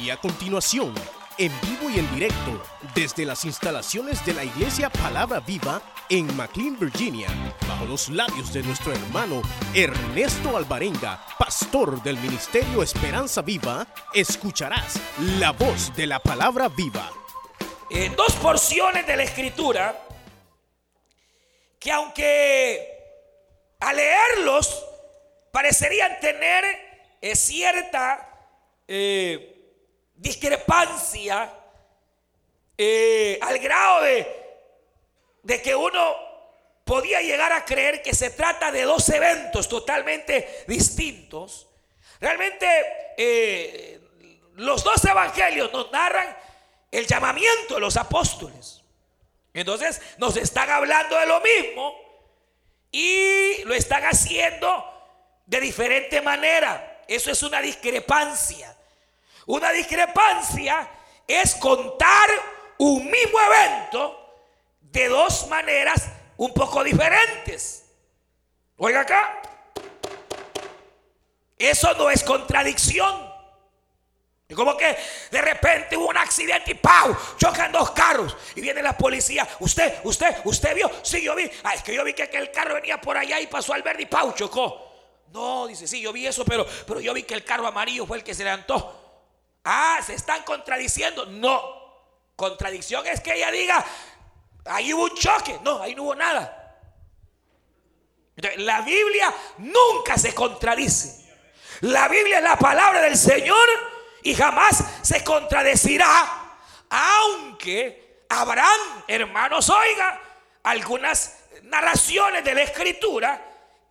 Y a continuación, en vivo y en directo, desde las instalaciones de la Iglesia Palabra Viva en McLean, Virginia, bajo los labios de nuestro hermano Ernesto Alvarenga, pastor del Ministerio Esperanza Viva, escucharás la voz de la Palabra Viva. Eh, dos porciones de la escritura que aunque a leerlos parecerían tener eh, cierta eh, discrepancia eh, al grado de, que uno podía llegar a creer que se trata de dos eventos totalmente distintos. Realmente eh, los dos evangelios nos narran el llamamiento de los apóstoles. Entonces nos están hablando de lo mismo y lo están haciendo de diferente manera. Eso es una discrepancia. Una discrepancia es contar un mismo evento de dos maneras un poco diferentes. Oiga acá. Eso no es contradicción. Y como que de repente hubo un accidente y ¡pau! Chocan dos carros. Y viene la policía. Usted, usted, usted vio. Sí, yo vi. Ah, es que yo vi que aquel carro venía por allá y pasó al verde y ¡pau! Chocó. No, dice, sí, yo vi eso, pero, pero yo vi que el carro amarillo fue el que se levantó. Ah, se están contradiciendo. No. Contradicción es que ella diga, ahí hubo un choque. No, ahí no hubo nada. La Biblia nunca se contradice. La Biblia es la palabra del Señor y jamás se contradecirá. Aunque habrán, hermanos, oiga, algunas narraciones de la escritura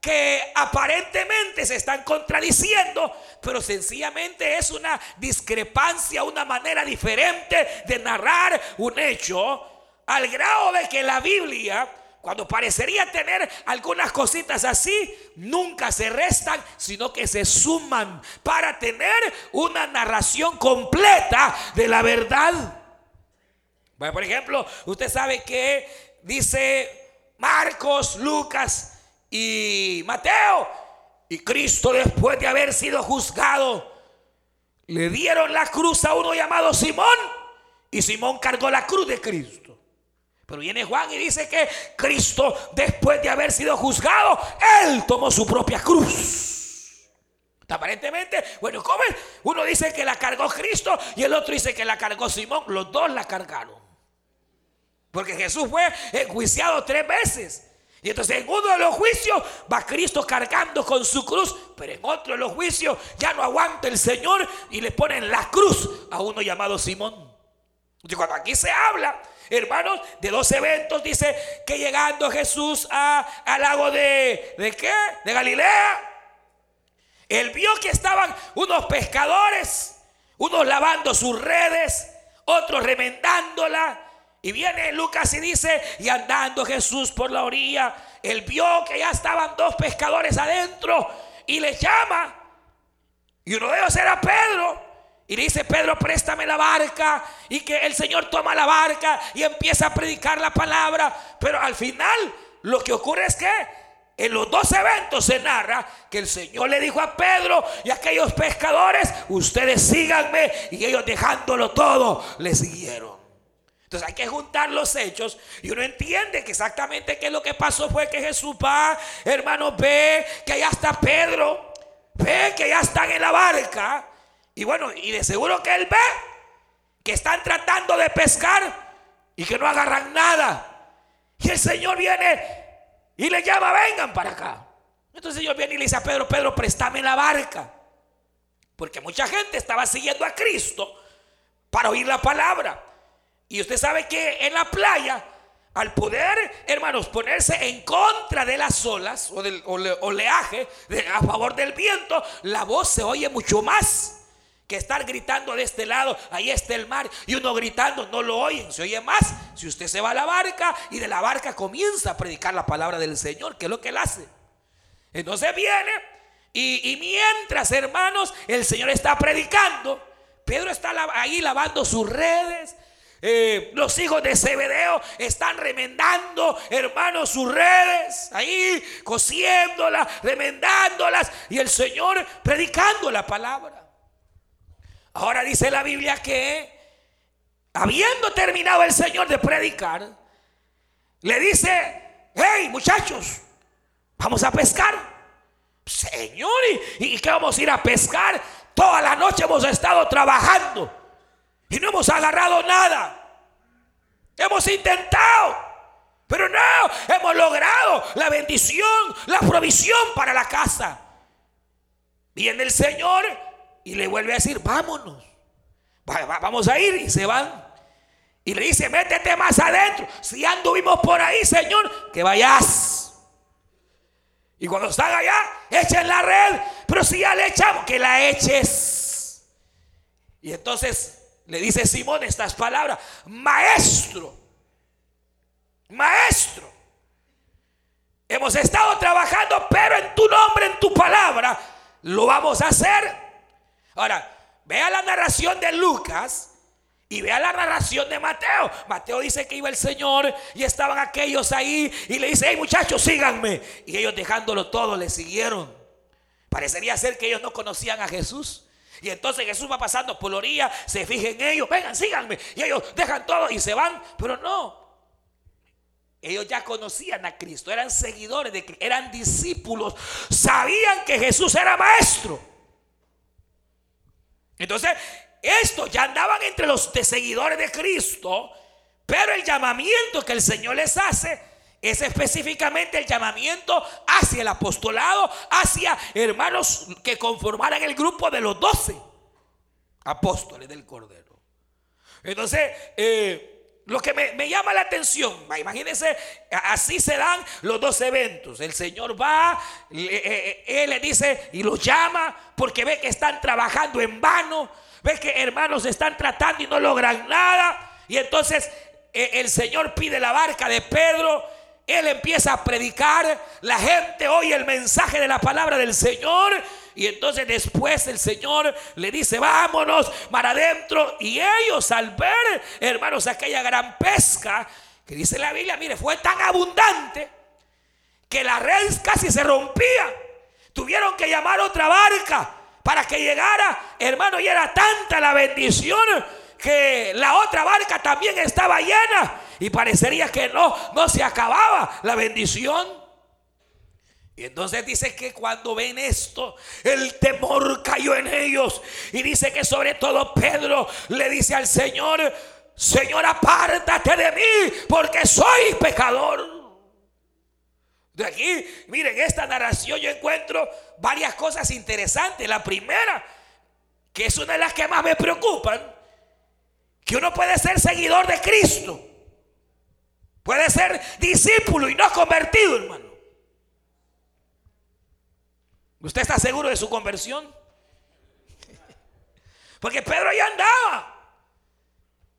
que aparentemente se están contradiciendo, pero sencillamente es una discrepancia, una manera diferente de narrar un hecho, al grado de que la Biblia, cuando parecería tener algunas cositas así, nunca se restan, sino que se suman para tener una narración completa de la verdad. Bueno, por ejemplo, usted sabe que dice Marcos, Lucas, y Mateo. Y Cristo después de haber sido juzgado, le dieron la cruz a uno llamado Simón. Y Simón cargó la cruz de Cristo. Pero viene Juan y dice que Cristo después de haber sido juzgado, él tomó su propia cruz. Aparentemente, bueno, ¿cómo? Uno dice que la cargó Cristo y el otro dice que la cargó Simón. Los dos la cargaron. Porque Jesús fue enjuiciado tres veces. Y entonces en uno de los juicios va Cristo cargando con su cruz, pero en otro de los juicios ya no aguanta el Señor y le ponen la cruz a uno llamado Simón. Y cuando aquí se habla, hermanos, de dos eventos, dice que llegando Jesús a, al lago de, ¿de qué? De Galilea, él vio que estaban unos pescadores, unos lavando sus redes, otros remendándola. Y viene Lucas y dice, y andando Jesús por la orilla, él vio que ya estaban dos pescadores adentro y le llama. Y uno de ellos era Pedro. Y le dice, Pedro, préstame la barca. Y que el Señor toma la barca y empieza a predicar la palabra. Pero al final lo que ocurre es que en los dos eventos se narra que el Señor le dijo a Pedro y a aquellos pescadores, ustedes síganme. Y ellos dejándolo todo, le siguieron. Entonces hay que juntar los hechos y uno entiende que exactamente qué es lo que pasó fue que Jesús va, hermano, ve que allá está Pedro, ve que ya están en la barca y bueno, y de seguro que él ve que están tratando de pescar y que no agarran nada. Y el Señor viene y le llama, vengan para acá. Entonces el Señor viene y le dice a Pedro, Pedro, préstame la barca. Porque mucha gente estaba siguiendo a Cristo para oír la palabra. Y usted sabe que en la playa, al poder, hermanos, ponerse en contra de las olas o del oleaje, a favor del viento, la voz se oye mucho más que estar gritando de este lado, ahí está el mar, y uno gritando, no lo oyen, se oye más si usted se va a la barca y de la barca comienza a predicar la palabra del Señor, que es lo que él hace. Entonces viene y, y mientras, hermanos, el Señor está predicando, Pedro está ahí lavando sus redes, eh, los hijos de Zebedeo están remendando, hermanos, sus redes, ahí cosiéndolas, remendándolas, y el Señor predicando la palabra. Ahora dice la Biblia que, habiendo terminado el Señor de predicar, le dice, hey muchachos, vamos a pescar. Señor, ¿y, ¿y qué vamos a ir a pescar? Toda la noche hemos estado trabajando y no hemos agarrado nada. Hemos intentado, pero no, hemos logrado la bendición, la provisión para la casa. Viene el Señor y le vuelve a decir, vámonos. vamos a ir y se van. Y le dice, métete más adentro. Si anduvimos por ahí, Señor, que vayas. Y cuando están allá, echen la red. Pero si ya le echamos, que la eches. Y entonces le dice Simón estas palabras, maestro, maestro, hemos estado trabajando, pero en tu nombre, en tu palabra, lo vamos a hacer. Ahora, vea la narración de Lucas y vea la narración de Mateo. Mateo dice que iba el Señor y estaban aquellos ahí y le dice, hey muchachos, síganme. Y ellos dejándolo todo, le siguieron. Parecería ser que ellos no conocían a Jesús. Y entonces Jesús va pasando por la orilla, se fija en ellos, vengan, síganme. Y ellos dejan todo y se van, pero no. Ellos ya conocían a Cristo, eran seguidores de Cristo, eran discípulos, sabían que Jesús era maestro. Entonces, estos ya andaban entre los seguidores de Cristo, pero el llamamiento que el Señor les hace es específicamente el llamamiento hacia el apostolado, hacia hermanos que conformaran el grupo de los doce apóstoles del Cordero. Entonces, eh, lo que me, llama la atención, imagínense, así se dan los dos eventos. El Señor va, eh, eh, Él le dice y los llama porque ve que están trabajando en vano, ve que hermanos están tratando y no logran nada. Y entonces el Señor pide la barca de Pedro él empieza a predicar, la gente oye el mensaje de la palabra del Señor y entonces después el Señor le dice, vámonos para adentro. Y ellos al ver, hermanos, aquella gran pesca, que dice la Biblia, mire, fue tan abundante que la red casi se rompía. Tuvieron que llamar otra barca para que llegara, hermano, y era tanta la bendición que la otra barca también estaba llena y parecería que no, no se acababa la bendición. Y entonces dice que cuando ven esto, el temor cayó en ellos. Y dice que sobre todo Pedro le dice al Señor, Señor, apártate de mí, porque soy pecador. De aquí, miren, esta narración yo encuentro varias cosas interesantes. La primera, que es una de las que más me preocupan, que uno puede ser seguidor de Cristo. Puede ser discípulo y no convertido, hermano. ¿Usted está seguro de su conversión? Porque Pedro ya andaba.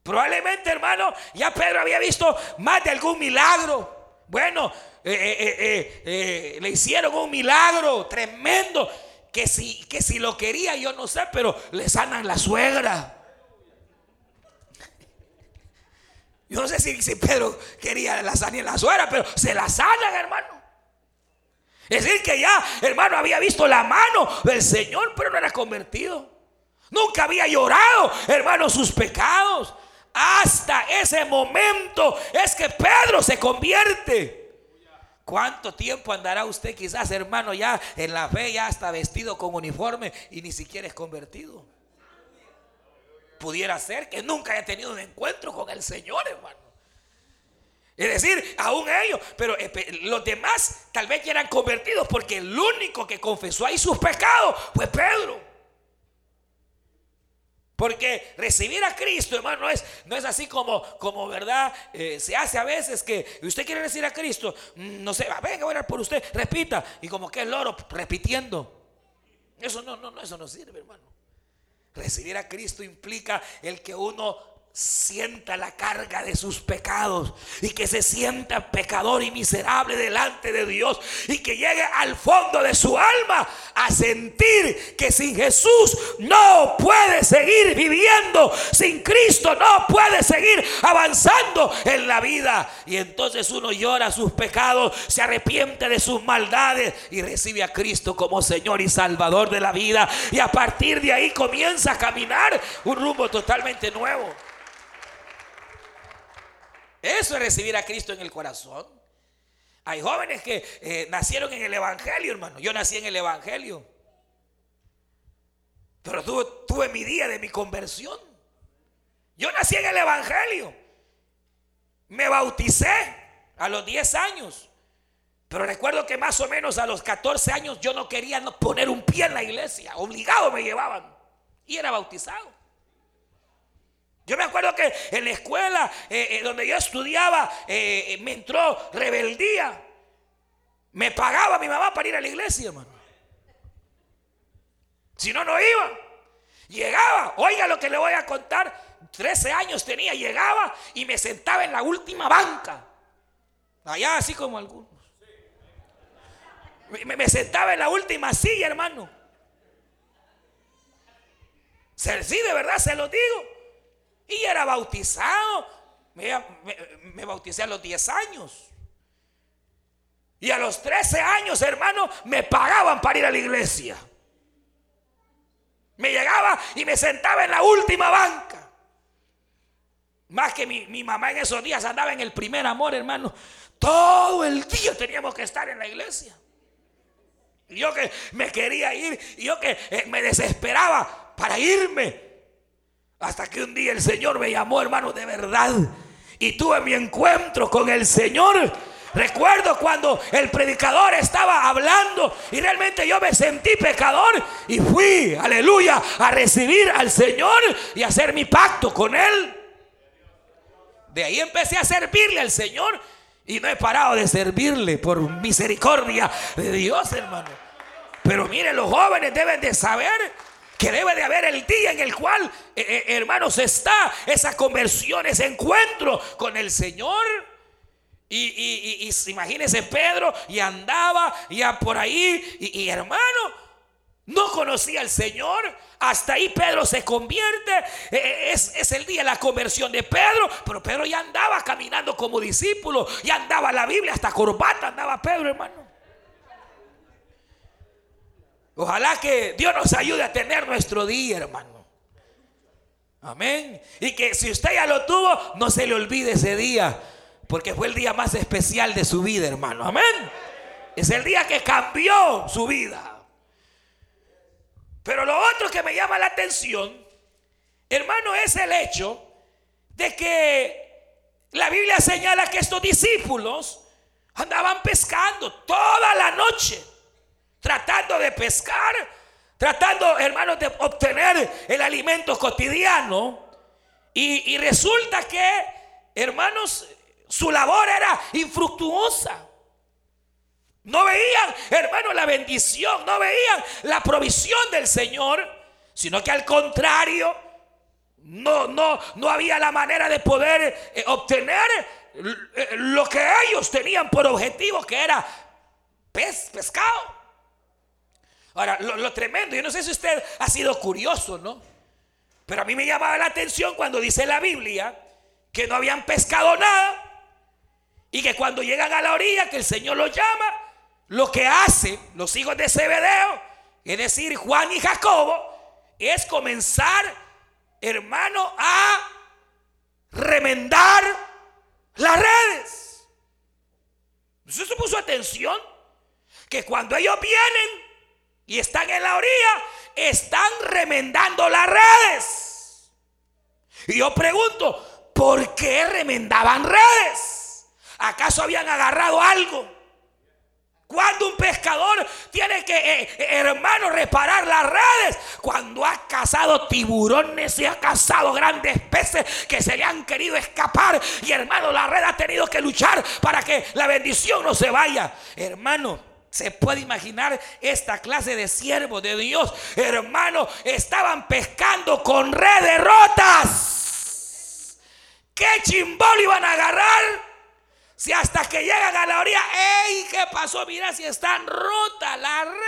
Probablemente, hermano, ya Pedro había visto más de algún milagro. Bueno, eh, eh, eh, le hicieron un milagro tremendo. Que si, que si lo quería, yo no sé, pero le sanan la suegra. Yo no sé si, Pedro quería la sanidad en la suegra, pero se la sanan, hermano. Es decir, que ya, hermano, había visto la mano del Señor, pero no era convertido. Nunca había llorado, hermano, sus pecados. Hasta ese momento es que Pedro se convierte. ¿Cuánto tiempo andará usted quizás, hermano, ya en la fe, ya está vestido con uniforme y ni siquiera es convertido? Pudiera ser que nunca haya tenido un encuentro con el Señor, hermano. Es decir, aún ellos, pero los demás tal vez ya eran convertidos porque el único que confesó ahí sus pecados fue Pedro. Porque recibir a Cristo, hermano, no es, no es así como, como verdad, eh, se hace a veces que usted quiere recibir a Cristo, mm, no sé, venga, voy a orar por usted, repita, y como que el loro repitiendo. Eso no, no, no, eso no sirve, hermano. Recibir a Cristo implica el que uno sienta la carga de sus pecados y que se sienta pecador y miserable delante de Dios y que llegue al fondo de su alma a sentir que sin Jesús no puede seguir viviendo, sin Cristo no puede seguir avanzando en la vida. Y entonces uno llora sus pecados, se arrepiente de sus maldades y recibe a Cristo como Señor y Salvador de la vida. Y a partir de ahí comienza a caminar un rumbo totalmente nuevo. Eso es recibir a Cristo en el corazón. Hay jóvenes que eh, nacieron en el Evangelio, hermano. Yo nací en el Evangelio. Pero tuve, tuve mi día de mi conversión. Yo nací en el Evangelio. Me bauticé a los 10 años. Pero recuerdo que más o menos a los 14 años yo no quería poner un pie en la iglesia. Obligado me llevaban. Y era bautizado. Yo me acuerdo que en la escuela eh, eh, donde yo estudiaba eh, me entró rebeldía. Me pagaba mi mamá para ir a la iglesia, hermano. Si no, no iba. Llegaba, oiga lo que le voy a contar. 13 años tenía, llegaba y me sentaba en la última banca. Allá así como algunos. Me, me sentaba en la última silla, hermano. Sí, de verdad se lo digo. Y era bautizado. Me, bauticé a los 10 años. Y a los 13 años, hermano, me pagaban para ir a la iglesia. Me llegaba y me sentaba en la última banca. Más que mi, mi, mamá en esos días andaba en el primer amor, hermano. Todo el día teníamos que estar en la iglesia. Y yo que me quería ir, y yo que eh, me desesperaba para irme. Hasta que un día el Señor me llamó, hermano, de verdad. Y tuve mi encuentro con el Señor. Recuerdo cuando el predicador estaba hablando y realmente yo me sentí pecador y fui, aleluya, a recibir al Señor y hacer mi pacto con Él. De ahí empecé a servirle al Señor y no he parado de servirle por misericordia de Dios, hermano. Pero mire, los jóvenes deben de saber que debe de haber el día en el cual, eh, eh, hermanos, está esa conversión, ese encuentro con el Señor. Y, y, imagínese Pedro y andaba ya por ahí y, hermano, no conocía al Señor. Hasta ahí Pedro se convierte. Eh, es, es, el día de la conversión de Pedro. Pero Pedro ya andaba caminando como discípulo. Ya andaba la Biblia, hasta corbata andaba Pedro, hermano. Ojalá que Dios nos ayude a tener nuestro día, hermano. Amén. Y que si usted ya lo tuvo, no se le olvide ese día. Porque fue el día más especial de su vida, hermano. Amén. Es el día que cambió su vida. Pero lo otro que me llama la atención, hermano, es el hecho de que la Biblia señala que estos discípulos andaban pescando toda la noche tratando de pescar, tratando, hermanos, de obtener el alimento cotidiano. Y, resulta que, hermanos, su labor era infructuosa. No veían, hermanos, la bendición, no veían la provisión del Señor, sino que al contrario, no, no, no había la manera de poder eh, obtener eh, lo que ellos tenían por objetivo, que era pez, pescado. Ahora, lo, tremendo, yo no sé si usted ha sido curioso, ¿no? Pero a mí me llamaba la atención cuando dice la Biblia que no habían pescado nada y que cuando llegan a la orilla, que el Señor los llama, lo que hacen los hijos de Zebedeo, es decir, Juan y Jacobo, es comenzar, hermano, a remendar las redes. ¿Usted se puso atención? Que cuando ellos vienen y están en la orilla, están remendando las redes. Y yo pregunto, ¿por qué remendaban redes? ¿Acaso habían agarrado algo? Cuando un pescador tiene que, eh, eh, hermano, reparar las redes. Cuando ha cazado tiburones y ha cazado grandes peces que se le han querido escapar. Y hermano, la red ha tenido que luchar para que la bendición no se vaya. Hermano, se puede imaginar esta clase de siervos de Dios, hermano, estaban pescando con redes rotas. ¿Qué chimbol iban a agarrar? Si hasta que llegan a la orilla, ¡ey! ¿Qué pasó? Mira si están rotas las redes.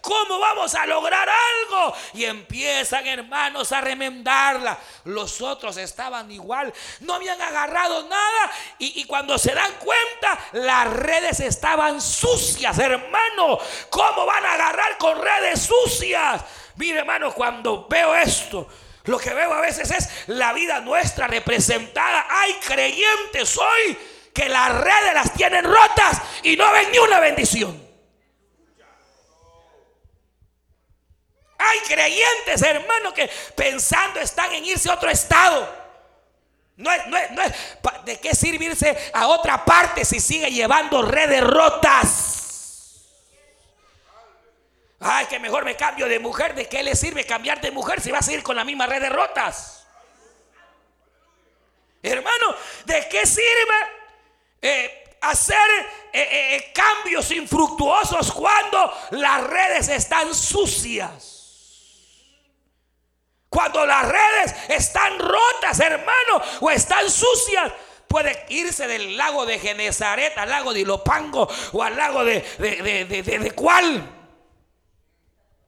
¿Cómo vamos a lograr algo? Y empiezan, hermanos, a remendarla. Los otros estaban igual. No habían agarrado nada. Y, cuando se dan cuenta, las redes estaban sucias, hermano. ¿Cómo van a agarrar con redes sucias? Mire, hermano, cuando veo esto. Lo que veo a veces es la vida nuestra representada. Hay creyentes hoy que las redes las tienen rotas y no ven ni una bendición. Hay creyentes, hermanos, que pensando están en irse a otro estado. No es, no es, no es, ¿De qué servirse a otra parte si sigue llevando redes rotas? Ay, que mejor me cambio de mujer. ¿De qué le sirve cambiar de mujer si va a seguir con la misma red de rotas? Hermano, ¿de qué sirve eh, hacer eh, eh, cambios infructuosos cuando las redes están sucias. Cuando las redes están rotas, hermano, o están sucias. Puede irse del lago de Genezaret al lago de Ilopango o al lago de, de, de, de cuál.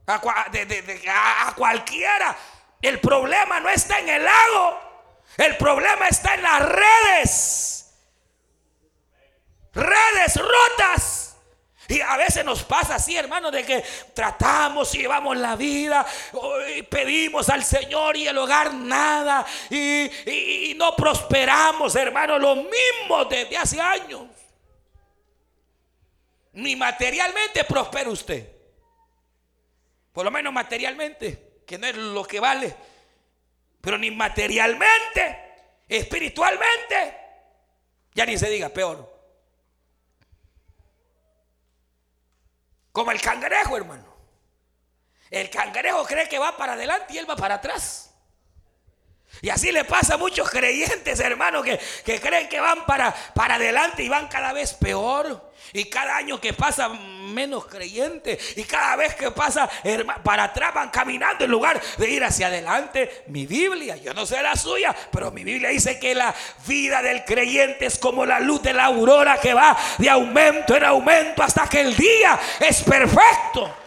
A, a cualquiera. El problema no está en el lago. El problema está en las redes redes rotas. Y a veces nos pasa así, hermano, de que tratamos y llevamos la vida, y pedimos al Señor y el hogar nada, y, no prosperamos, hermano, lo mismo desde hace años. Ni materialmente prospera usted, por lo menos materialmente, que no es lo que vale, pero ni materialmente, espiritualmente, ya ni se diga peor. Como el cangrejo, hermano. El cangrejo cree que va para adelante y él va para atrás. Y así le pasa a muchos creyentes, hermano, que, creen que van para, para adelante y van cada vez peor. Y cada año que pasa, menos creyentes. Y cada vez que pasa, para atrás van caminando en lugar de ir hacia adelante. Mi Biblia, yo no sé la suya, pero mi Biblia dice que la vida del creyente es como la luz de la aurora que va de aumento en aumento hasta que el día es perfecto.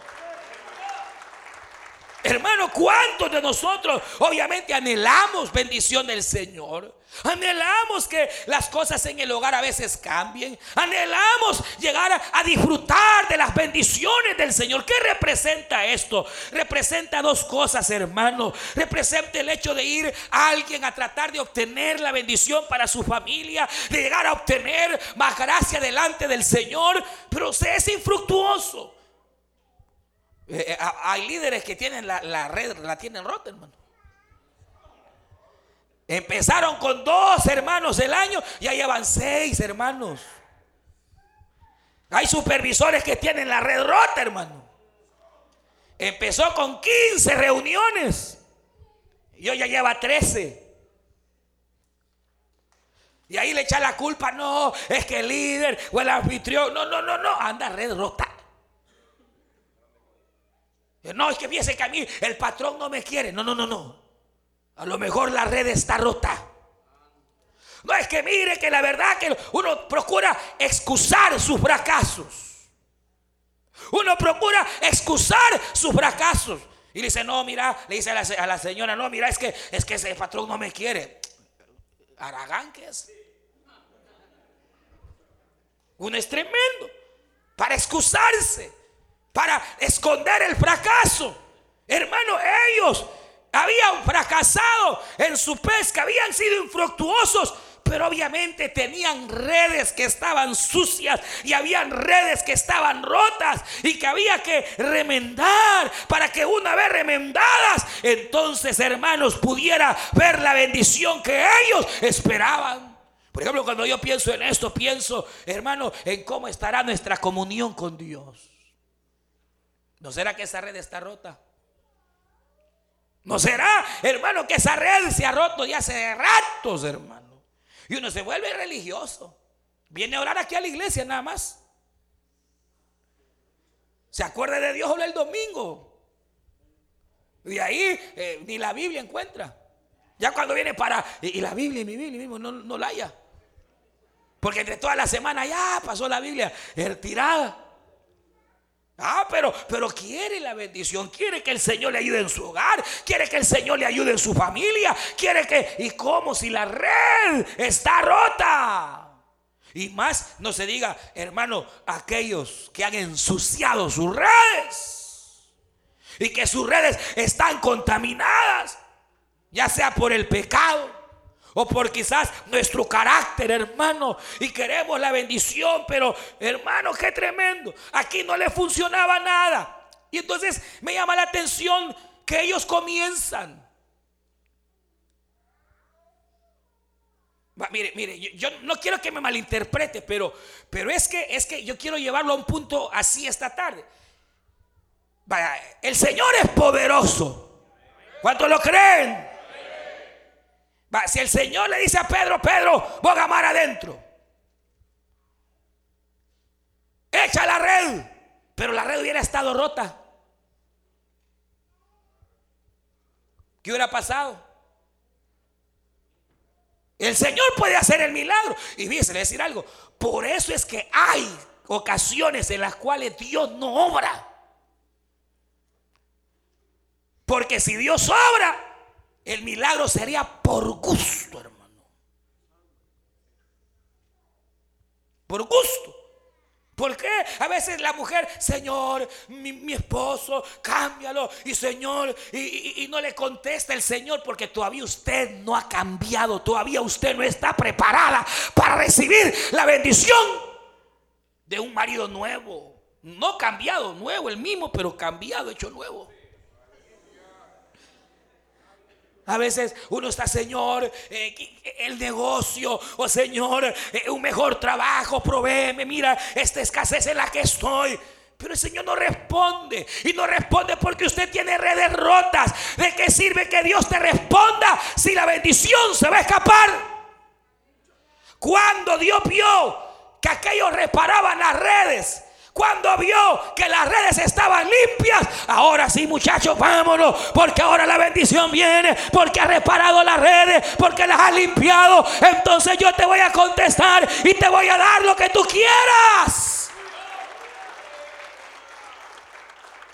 Hermano, ¿cuántos de nosotros obviamente anhelamos bendición del Señor? Anhelamos que las cosas en el hogar a veces cambien. Anhelamos llegar a, disfrutar de las bendiciones del Señor. ¿Qué representa esto? Representa dos cosas, hermano. Representa el hecho de ir a alguien a tratar de obtener la bendición para su familia, de llegar a obtener más gracia delante del Señor, pero se es infructuoso. Eh, eh, hay líderes que tienen la, red, la tienen rota, hermano. Empezaron con dos hermanos el año, ya llevan seis hermanos. Hay supervisores que tienen la red rota, hermano. Empezó con 15 reuniones. Y hoy ya lleva 13. Y ahí le echa la culpa, no, es que el líder o el anfitrión, no, no, no, no, anda red rota. No, es que piense que a mí el patrón no me quiere. No, no, no, no. A lo mejor la red está rota. No es que mire que la verdad que uno procura excusar sus fracasos. Uno procura excusar sus fracasos. Y dice, no, mira, le dice a la, señora, no, mira, es que, es que ese patrón no me quiere. Aragán que es. Uno es tremendo. Para excusarse para esconder el fracaso. Hermano, ellos habían fracasado en su pesca, habían sido infructuosos, pero obviamente tenían redes que estaban sucias y habían redes que estaban rotas y que había que remendar para que una vez remendadas, entonces hermanos pudiera ver la bendición que ellos esperaban. Por ejemplo, cuando yo pienso en esto, pienso, hermano, en cómo estará nuestra comunión con Dios. ¿No será que esa red está rota? ¿No será, hermano, que esa red se ha roto ya hace ratos, hermano? Y uno se vuelve religioso. Viene a orar aquí a la iglesia nada más. Se acuerda de Dios el domingo. Y ahí eh, ni la Biblia encuentra. Ya cuando viene para, y, la Biblia, y mi Biblia mismo no, no la haya. Porque entre toda la semana ya pasó la Biblia tirada. Ah, pero, pero quiere la bendición, quiere que el Señor le ayude en su hogar, quiere que el Señor le ayude en su familia, quiere que, y como si la red está rota. Y más no se diga, hermano, aquellos que han ensuciado sus redes y que sus redes están contaminadas, ya sea por el pecado, o por quizás nuestro carácter, hermano. Y queremos la bendición, pero hermano, qué tremendo. Aquí no le funcionaba nada. Y entonces me llama la atención que ellos comienzan. mire, mire, yo, no quiero que me malinterprete, pero, pero es, que, es que yo quiero llevarlo a un punto así esta tarde. El Señor es poderoso. ¿Cuántos lo creen? Si el Señor le dice a Pedro, Pedro, boga mar adentro. Echa la red. Pero la red hubiera estado rota. ¿Qué hubiera pasado? El Señor puede hacer el milagro. Y fíjese, le decir algo. Por eso es que hay ocasiones en las cuales Dios no obra. Porque si Dios obra, el milagro sería por gusto, hermano. Por gusto. ¿Por qué? A veces la mujer, Señor, mi, esposo, cámbialo. Y Señor, y, y, no le contesta el Señor porque todavía usted no ha cambiado. Todavía usted no está preparada para recibir la bendición de un marido nuevo. No cambiado, nuevo, el mismo, pero cambiado, hecho nuevo. A veces uno está, Señor, eh, el negocio, o Señor, eh, un mejor trabajo, provéeme, mira, esta escasez en la que estoy. Pero el Señor no responde. Y no responde porque usted tiene redes rotas. ¿De qué sirve que Dios te responda si la bendición se va a escapar? Cuando Dios vio que aquellos reparaban las redes, cuando vio que las redes estaban limpias, ahora sí muchachos, vámonos, porque ahora la bendición viene, porque has reparado las redes, porque las has limpiado. Entonces yo te voy a contestar y te voy a dar lo que tú quieras.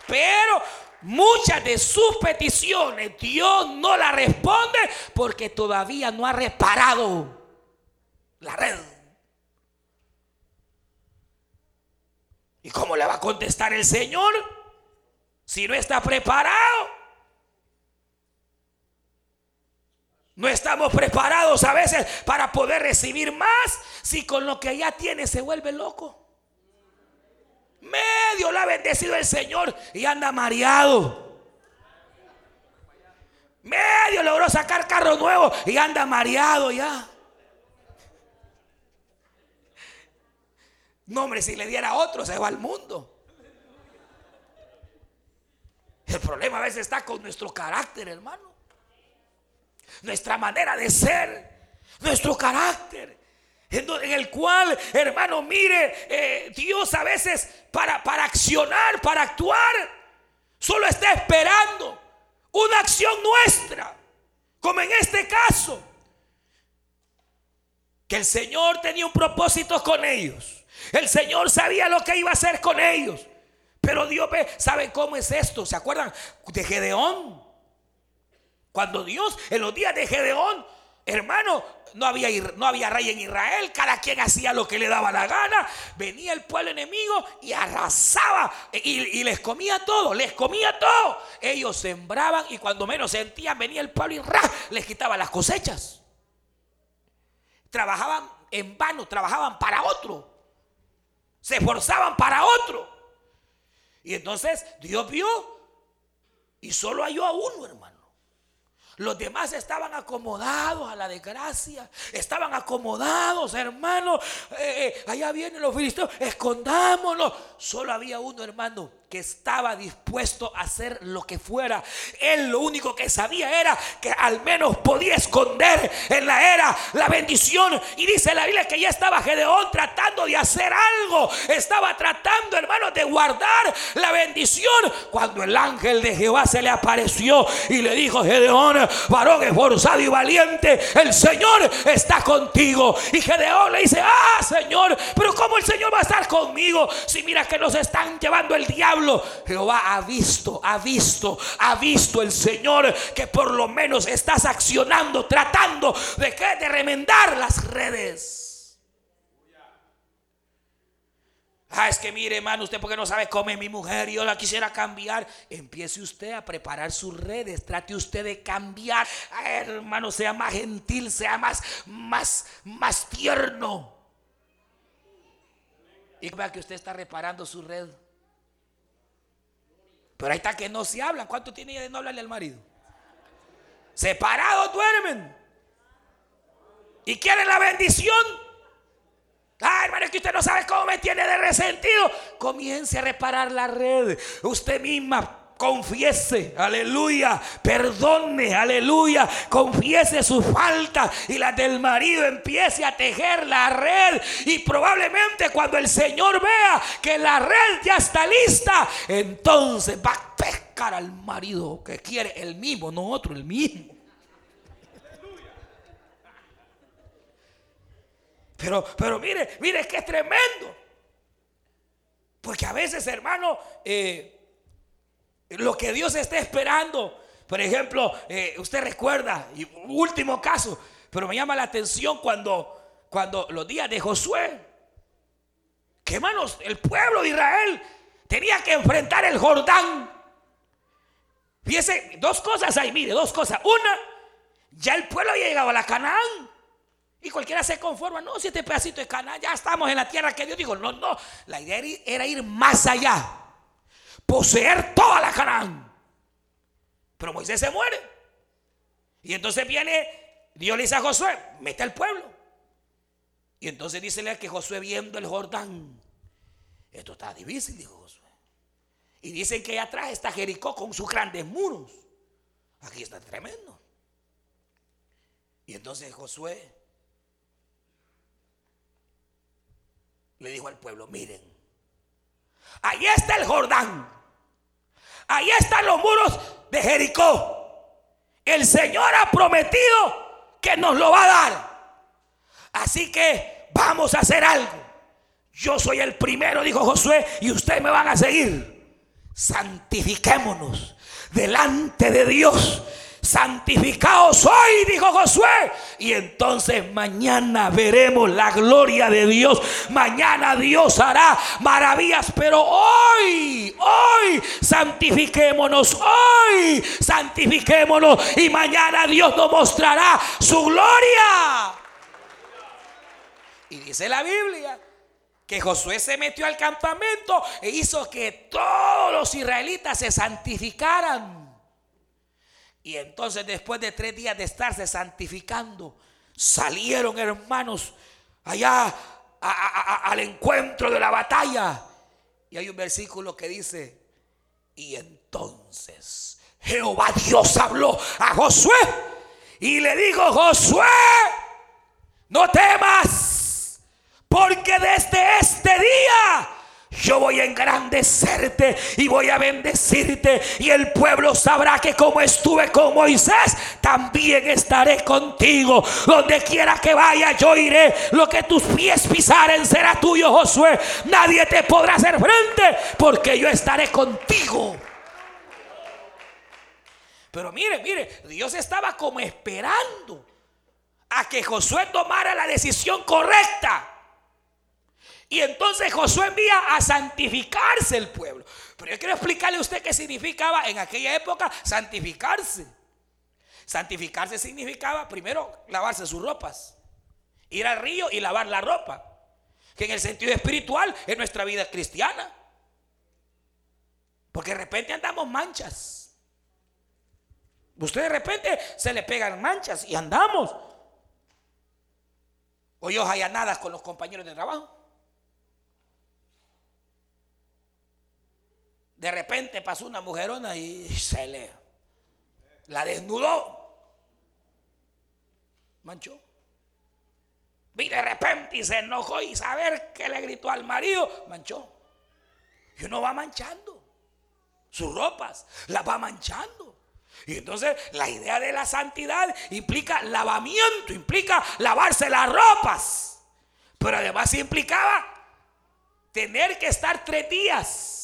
Pero muchas de sus peticiones Dios no las responde porque todavía no ha reparado la red. ¿Y cómo le va a contestar el Señor si no está preparado? No estamos preparados a veces para poder recibir más si con lo que ya tiene se vuelve loco. Medio le ha bendecido el Señor y anda mareado. Medio logró sacar carro nuevo y anda mareado ya. No, hombre, si le diera a otro, se va al mundo. El problema a veces está con nuestro carácter, hermano. Nuestra manera de ser, nuestro carácter. En el cual, hermano, mire, eh, Dios a veces para, para accionar, para actuar, solo está esperando una acción nuestra. Como en este caso, que el Señor tenía un propósito con ellos. El Señor sabía lo que iba a hacer con ellos. Pero Dios ¿sabe cómo es esto? ¿Se acuerdan de Gedeón? Cuando Dios, en los días de Gedeón, hermano, no había, no había rey en Israel, cada quien hacía lo que le daba la gana, venía el pueblo enemigo y arrasaba y, les comía todo, les comía todo. Ellos sembraban y cuando menos sentían venía el pueblo y les quitaba las cosechas. Trabajaban en vano, trabajaban para otro se esforzaban para otro. Y entonces Dios vio y solo halló a uno, hermano. Los demás estaban acomodados a la desgracia. Estaban acomodados, hermano. Eh, eh, allá vienen los filisteos. Escondámonos. Solo había uno, hermano, que estaba dispuesto a hacer lo que fuera. Él lo único que sabía era que al menos podía esconder en la era la bendición. Y dice la Biblia que ya estaba Gedeón tratando de hacer algo. Estaba tratando, hermanos, de guardar la bendición. Cuando el ángel de Jehová se le apareció y le dijo, Gedeón, varón esforzado y valiente, el Señor está contigo. Y Gedeón le dice, ah, Señor, pero ¿cómo el Señor va a estar conmigo si mira que nos están llevando el diablo? Jehová ha visto, ha visto, ha visto el Señor que por lo menos estás accionando, tratando de, de remendar las redes. Ah, es que mire, hermano, usted porque no sabe cómo es mi mujer y yo la quisiera cambiar. Empiece usted a preparar sus redes. Trate usted de cambiar. Ah, hermano, sea más gentil, sea más, más, más tierno. Y vea que usted está reparando su red. Pero ahí está que no se hablan. ¿Cuánto tiene de no hablarle al marido? Separados duermen. Y quieren la bendición. Ah, que usted no sabe cómo me tiene de resentido. Comience a reparar la red. Usted misma confiese, aleluya, perdone, aleluya, confiese su falta y la del marido empiece a tejer la red y probablemente cuando el Señor vea que la red ya está lista, entonces va a pescar al marido que quiere el mismo, no otro, el mismo. Pero, pero mire, mire que es tremendo. Porque a veces, hermano, eh, lo que Dios está esperando. Por ejemplo, eh, usted recuerda, y último caso, pero me llama la atención cuando, cuando los días de Josué, que hermanos, el pueblo de Israel tenía que enfrentar el Jordán. Fíjese, dos cosas ahí, mire, dos cosas. Una, ya el pueblo había llegado a la Canaán. Y cualquiera se conforma, no, si este pedacito de Canaán, ya estamos en la tierra que Dios dijo. No, no, la idea era ir más allá poseer toda la Canaán. Pero Moisés se muere. Y entonces viene, Dios le dice a Josué, mete al pueblo. Y entonces dice que Josué viendo el Jordán, esto está difícil, dijo Josué. Y dicen que allá atrás está Jericó con sus grandes muros. Aquí está tremendo. Y entonces Josué le dijo al pueblo, miren, ahí está el Jordán. Ahí están los muros de Jericó. El Señor ha prometido que nos lo va a dar. Así que vamos a hacer algo. Yo soy el primero, dijo Josué, y ustedes me van a seguir. Santifiquémonos delante de Dios santificados hoy, dijo Josué. Y entonces mañana veremos la gloria de Dios. Mañana Dios hará maravillas, pero hoy, hoy, santifiquémonos, hoy, santifiquémonos. Y mañana Dios nos mostrará su gloria. Y dice la Biblia que Josué se metió al campamento e hizo que todos los israelitas se santificaran. Y entonces después de tres días de estarse santificando, salieron hermanos allá al encuentro de la batalla. Y hay un versículo que dice, y entonces Jehová Dios habló a Josué y le dijo, Josué, no temas, porque desde este día yo voy a engrandecerte y voy a bendecirte. Y el pueblo sabrá que como estuve con Moisés, también estaré contigo. Donde quiera que vaya, yo iré. Lo que tus pies pisaren será tuyo, Josué. Nadie te podrá hacer frente porque yo estaré contigo. Pero mire, mire, Dios estaba como esperando a que Josué tomara la decisión correcta. Y entonces Josué envía a santificarse el pueblo. Pero yo quiero explicarle a usted qué significaba en aquella época santificarse. Santificarse significaba primero lavarse sus ropas, ir al río y lavar la ropa. Que en el sentido espiritual es nuestra vida cristiana. Porque de repente andamos manchas. Usted de repente se le pegan manchas y andamos. O yo nada con los compañeros de trabajo. De repente pasó una mujerona y se le la desnudó. Manchó. Vi de repente y se enojó y saber que le gritó al marido, manchó. Y uno va manchando sus ropas, las va manchando. Y entonces la idea de la santidad implica lavamiento, implica lavarse las ropas. Pero además implicaba tener que estar tres días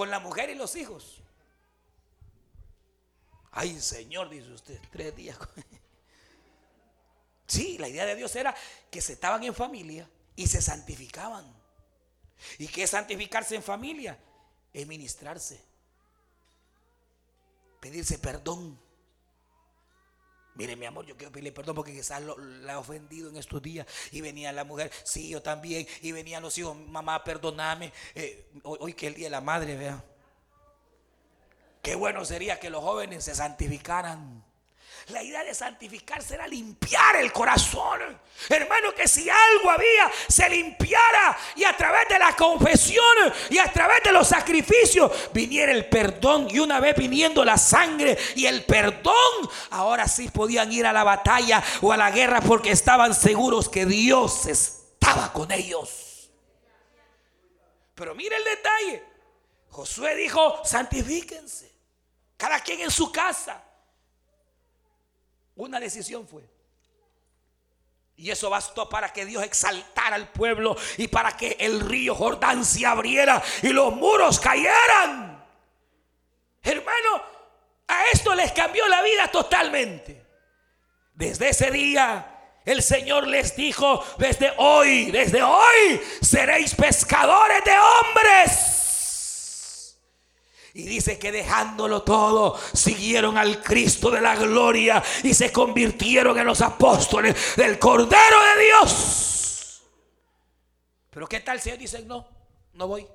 con la mujer y los hijos. Ay, Señor, dice usted, tres días. Sí, la idea de Dios era que se estaban en familia y se santificaban. ¿Y qué es santificarse en familia? Es ministrarse. Pedirse perdón. Mire, mi amor, yo quiero pedirle perdón porque quizás lo, la he ofendido en estos días. Y venía la mujer, sí, yo también. Y venían los hijos, mamá, perdóname. Eh, hoy, que es el día de la madre, vea. Qué bueno sería que los jóvenes se santificaran. La idea de santificarse era limpiar el corazón. Hermano, que si algo había, se limpiara y a través de la confesión y a través de los sacrificios viniera el perdón. Y una vez viniendo la sangre y el perdón, ahora sí podían ir a la batalla o a la guerra porque estaban seguros que Dios estaba con ellos. Pero mire el detalle. Josué dijo, santifíquense. Cada quien en su casa. Una decisión fue. Y eso bastó para que Dios exaltara al pueblo y para que el río Jordán se abriera y los muros cayeran. Hermano, a esto les cambió la vida totalmente. Desde ese día el Señor les dijo, desde hoy, desde hoy seréis pescadores de hombres. Y dice que dejándolo todo, siguieron al Cristo de la gloria y se convirtieron en los apóstoles del Cordero de Dios. Pero ¿qué tal si ellos dicen no? No voy.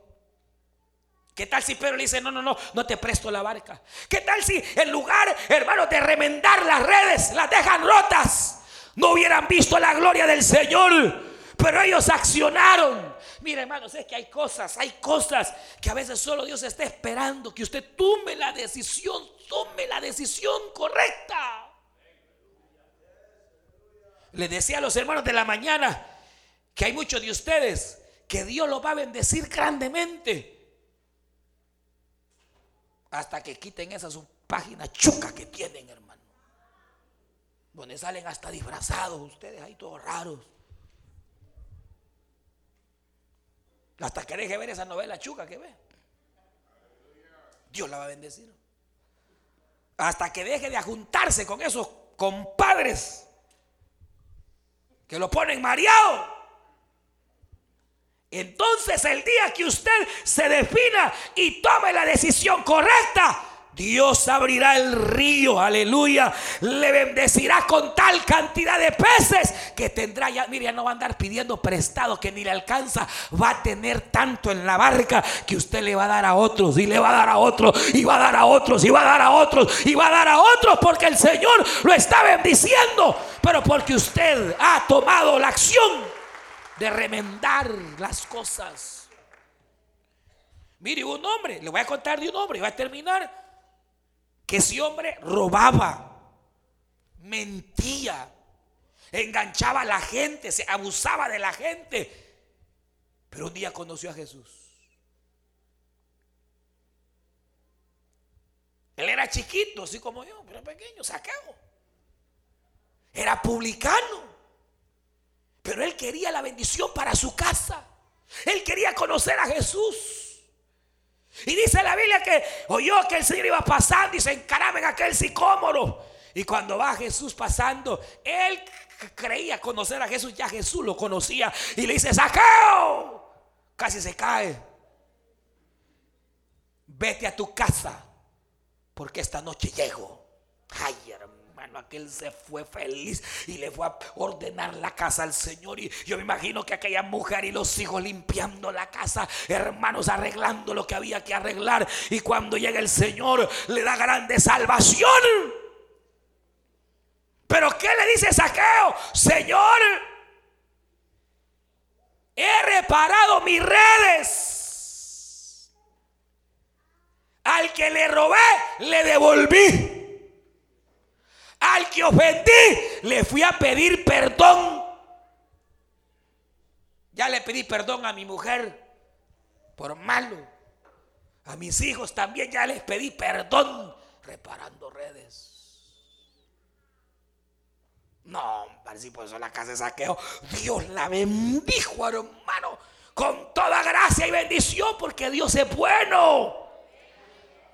¿Qué tal si Pedro le dice, no, no, no, no te presto la barca? ¿Qué tal si en lugar, hermano, de remendar las redes, las dejan rotas? No hubieran visto la gloria del Señor, pero ellos accionaron. Mira, hermanos, es que hay cosas, hay cosas que a veces solo Dios está esperando que usted tome la decisión, tome la decisión correcta. Le decía a los hermanos de la mañana que hay muchos de ustedes que Dios los va a bendecir grandemente. Hasta que quiten esa su página chuca que tienen, hermano. Donde salen hasta disfrazados ustedes ahí todos raros. Hasta que deje ver esa novela chuca que ve. Dios la va a bendecir. Hasta que deje de juntarse con esos compadres que lo ponen mareado. Entonces el día que usted se defina y tome la decisión correcta, Dios abrirá el río, aleluya. Le bendecirá con tal cantidad de peces que tendrá ya, mire, ya no va a andar pidiendo prestado que ni le alcanza. Va a tener tanto en la barca que usted le va a dar a otros y le va a dar a otros y va a dar a otros y va a dar a otros y va a dar a otros porque el Señor lo está bendiciendo. Pero porque usted ha tomado la acción de remendar las cosas. Mire, un hombre, le voy a contar de un hombre y va a terminar que ese hombre robaba, mentía, enganchaba a la gente, se abusaba de la gente. Pero un día conoció a Jesús. Él era chiquito, así como yo, pero pequeño, saqueo. Era publicano. Pero él quería la bendición para su casa. Él quería conocer a Jesús. Y dice la Biblia que oyó que el Señor iba pasando y se encaraba en aquel sicómoro. Y cuando va Jesús pasando, él creía conocer a Jesús, ya Jesús lo conocía. Y le dice, saqueo. Casi se cae. Vete a tu casa, porque esta noche llego. Ay, aquel se fue feliz y le fue a ordenar la casa al Señor. Y yo me imagino que aquella mujer y los hijos limpiando la casa, hermanos, arreglando lo que había que arreglar. Y cuando llega el Señor, le da grande salvación. Pero ¿qué le dice Saqueo? Señor, he reparado mis redes. Al que le robé, le devolví. Al que ofendí, le fui a pedir perdón. Ya le pedí perdón a mi mujer por malo. A mis hijos también ya les pedí perdón reparando redes. No, si por eso la casa de saqueo. Dios la bendijo, hermano, con toda gracia y bendición, porque Dios es bueno.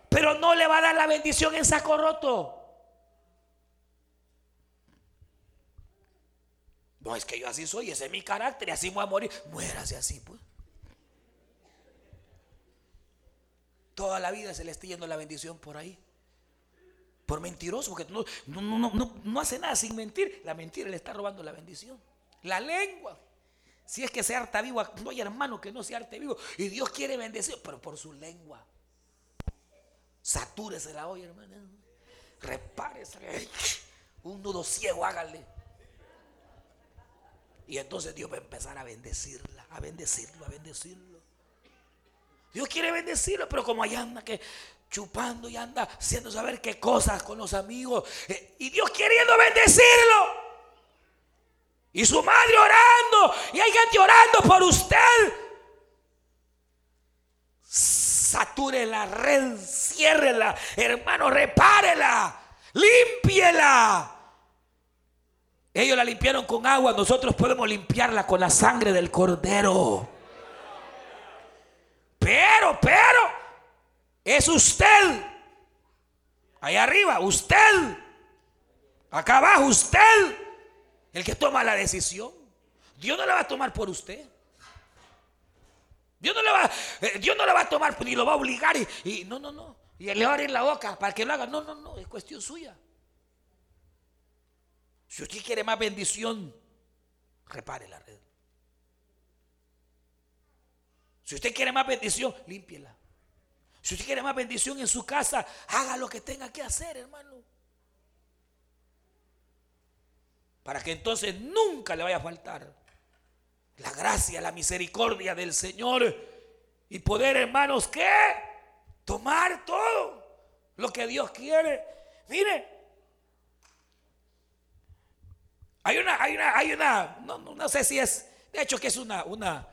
Pero no le va a dar la bendición en saco roto. No, es que yo así soy, ese es mi carácter y así voy a morir. Muérase así, pues. Toda la vida se le está yendo la bendición por ahí. Por mentiroso, porque no, no, hace nada sin mentir. La mentira le está robando la bendición. La lengua. Si es que se harta vivo, no hay hermano que no se arte vivo. Y Dios quiere bendecir, pero por su lengua. Satúrese la olla, hermano. Repárese. Un nudo ciego, hágale. Y entonces Dios va a empezar a bendecirla, a bendecirlo, a bendecirlo. Dios quiere bendecirlo, pero como allá anda que chupando y anda haciendo saber qué cosas con los amigos. Eh, y Dios queriendo bendecirlo. Y su madre orando. Y hay gente orando por usted. Sature la red, ciérrela. Hermano, repárela. Límpiela. Ellos la limpiaron con agua, nosotros podemos limpiarla con la sangre del cordero. Pero, pero, es usted. Ahí arriba, usted. Acá abajo, usted. El que toma la decisión. Dios no la va a tomar por usted. Dios no le va, eh, Dios no la va a tomar ni lo va a obligar y, no, no, no. Y le va a abrir la boca para que lo haga. No, no, no, es cuestión suya. Si usted quiere más bendición, repare la red. Si usted quiere más bendición, límpiela. Si usted quiere más bendición en su casa, haga lo que tenga que hacer, hermano. Para que entonces nunca le vaya a faltar la gracia, la misericordia del Señor y poder, hermanos, ¿qué? Tomar todo lo que Dios quiere. Mire, hay una, hay una, hay una, no, sé si es, de hecho que es una, una,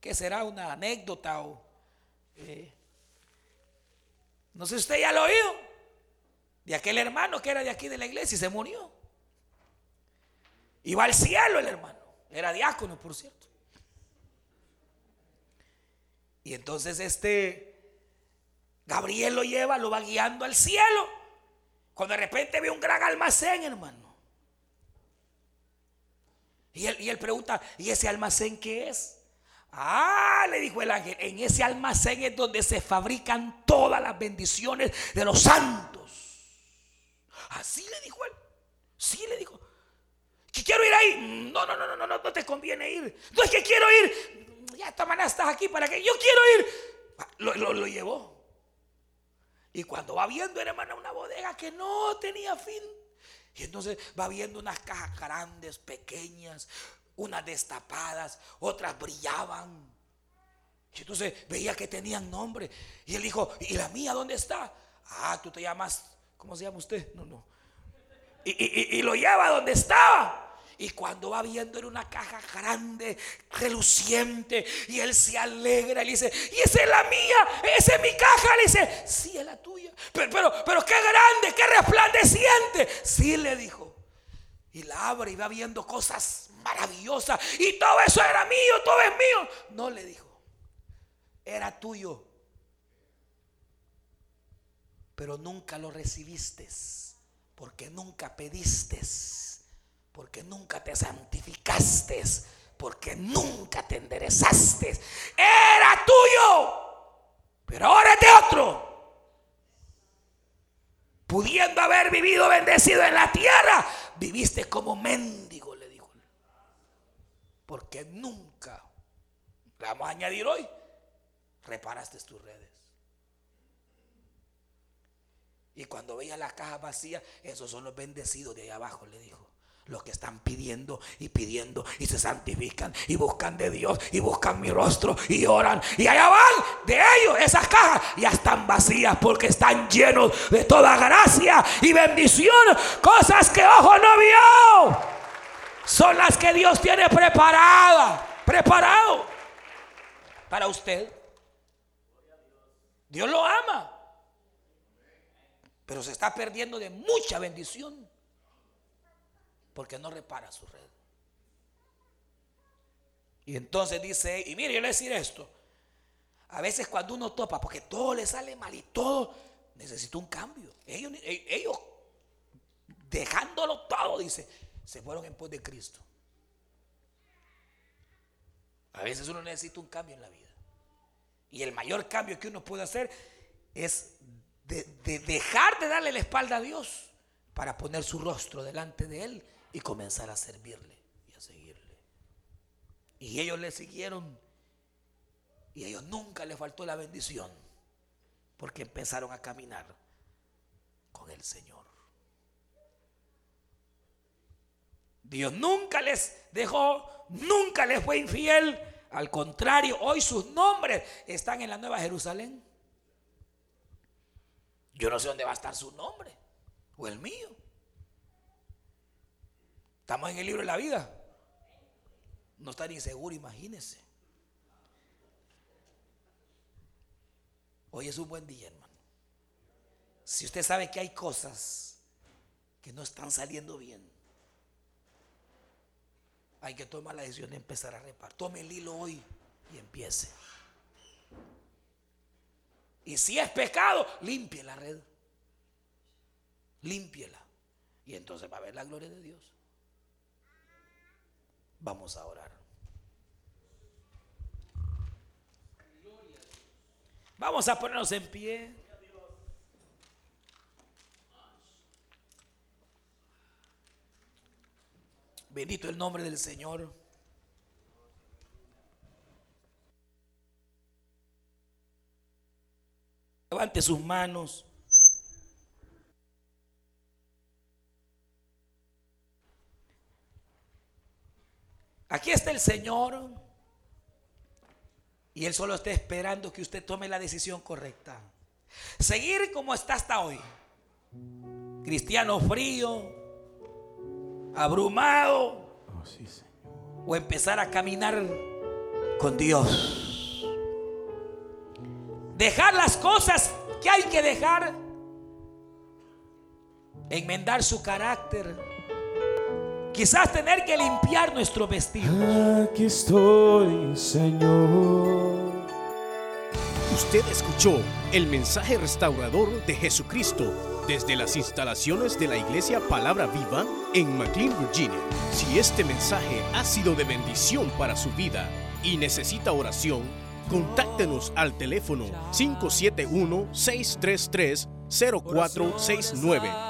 que será una anécdota o, eh, no sé si usted ya lo oído, de aquel hermano que era de aquí de la iglesia y se murió. Iba al cielo el hermano, era diácono, por cierto. Y entonces este Gabriel lo lleva, lo va guiando al cielo. Cuando de repente ve un gran almacén, hermano. Y él, pregunta, ¿y ese almacén qué es? Ah, le dijo el ángel, en ese almacén es donde se fabrican todas las bendiciones de los santos. Así le dijo él. Sí, le dijo. Que quiero ir ahí. No, no, no, no, no, no te conviene ir. No es que quiero ir. Ya esta mañana estás aquí para que yo quiero ir. Ah, lo, lo llevó. Y cuando va viendo, hermano, una bodega que no tenía fin. Y entonces va viendo unas cajas grandes, pequeñas, unas destapadas, otras brillaban. Y entonces veía que tenían nombre. Y él dijo, ¿y la mía dónde está? Ah, tú te llamas, ¿cómo se llama usted? No, no. Y, y lo lleva donde estaba. Y cuando va viendo en una caja grande, reluciente, y él se alegra y le dice, y esa es la mía, esa es mi caja. Le dice, sí, es la tuya. Pero, pero, qué grande, qué resplandeciente. Sí, le dijo. Y la abre y va viendo cosas maravillosas. Y todo eso era mío, todo es mío. No le dijo, era tuyo. Pero nunca lo recibiste porque nunca pediste porque nunca te santificaste, porque nunca te enderezaste. Era tuyo, pero ahora es de otro. Pudiendo haber vivido bendecido en la tierra, viviste como mendigo, le dijo. Porque nunca, le vamos a añadir hoy, reparaste tus redes. Y cuando veía la caja vacía, esos son los bendecidos de ahí abajo, le dijo. Los que están pidiendo y pidiendo y se santifican y buscan de Dios y buscan mi rostro y oran. Y allá van de ellos esas cajas ya están vacías porque están llenos de toda gracia y bendición. Cosas que ojo no vio. Son las que Dios tiene preparadas. Preparado para usted. Dios lo ama. Pero se está perdiendo de mucha bendición porque no repara su red. Y entonces dice, y mire, yo le decir esto. A veces cuando uno topa, porque todo le sale mal y todo, necesita un cambio. Ellos, ellos dejándolo todo, dice, se fueron en pos de Cristo. A veces uno necesita un cambio en la vida. Y el mayor cambio que uno puede hacer es de dejar de darle la espalda a Dios para poner su rostro delante de Él y comenzar a servirle y a seguirle. Y ellos le siguieron y a ellos nunca les faltó la bendición porque empezaron a caminar con el Señor. Dios nunca les dejó, nunca les fue infiel. Al contrario, hoy sus nombres están en la Nueva Jerusalén. Yo no sé dónde va a estar su nombre o el mío. Estamos en el libro de la vida. No está ni seguro, imagínense. Hoy es un buen día, hermano. Si usted sabe que hay cosas que no están saliendo bien, hay que tomar la decisión de empezar a reparar. Tome el hilo hoy y empiece. Y si es pecado, limpie la red. Límpiela. Y entonces va a ver la gloria de Dios. Vamos a orar. Vamos a ponernos en pie. Bendito el nombre del Señor. Levante sus manos. El Señor y Él solo está esperando que usted tome la decisión correcta. Seguir como está hasta hoy. Cristiano frío, abrumado. Oh, o empezar a caminar con Dios. Dejar las cosas que hay que dejar. Enmendar su carácter Quizás tener que limpiar nuestro vestido. Aquí estoy, Señor. Usted escuchó el mensaje restaurador de Jesucristo desde las instalaciones de la iglesia Palabra Viva en McLean, Virginia. Si este mensaje ha sido de bendición para su vida y necesita oración, contáctenos al teléfono 571-633-0469.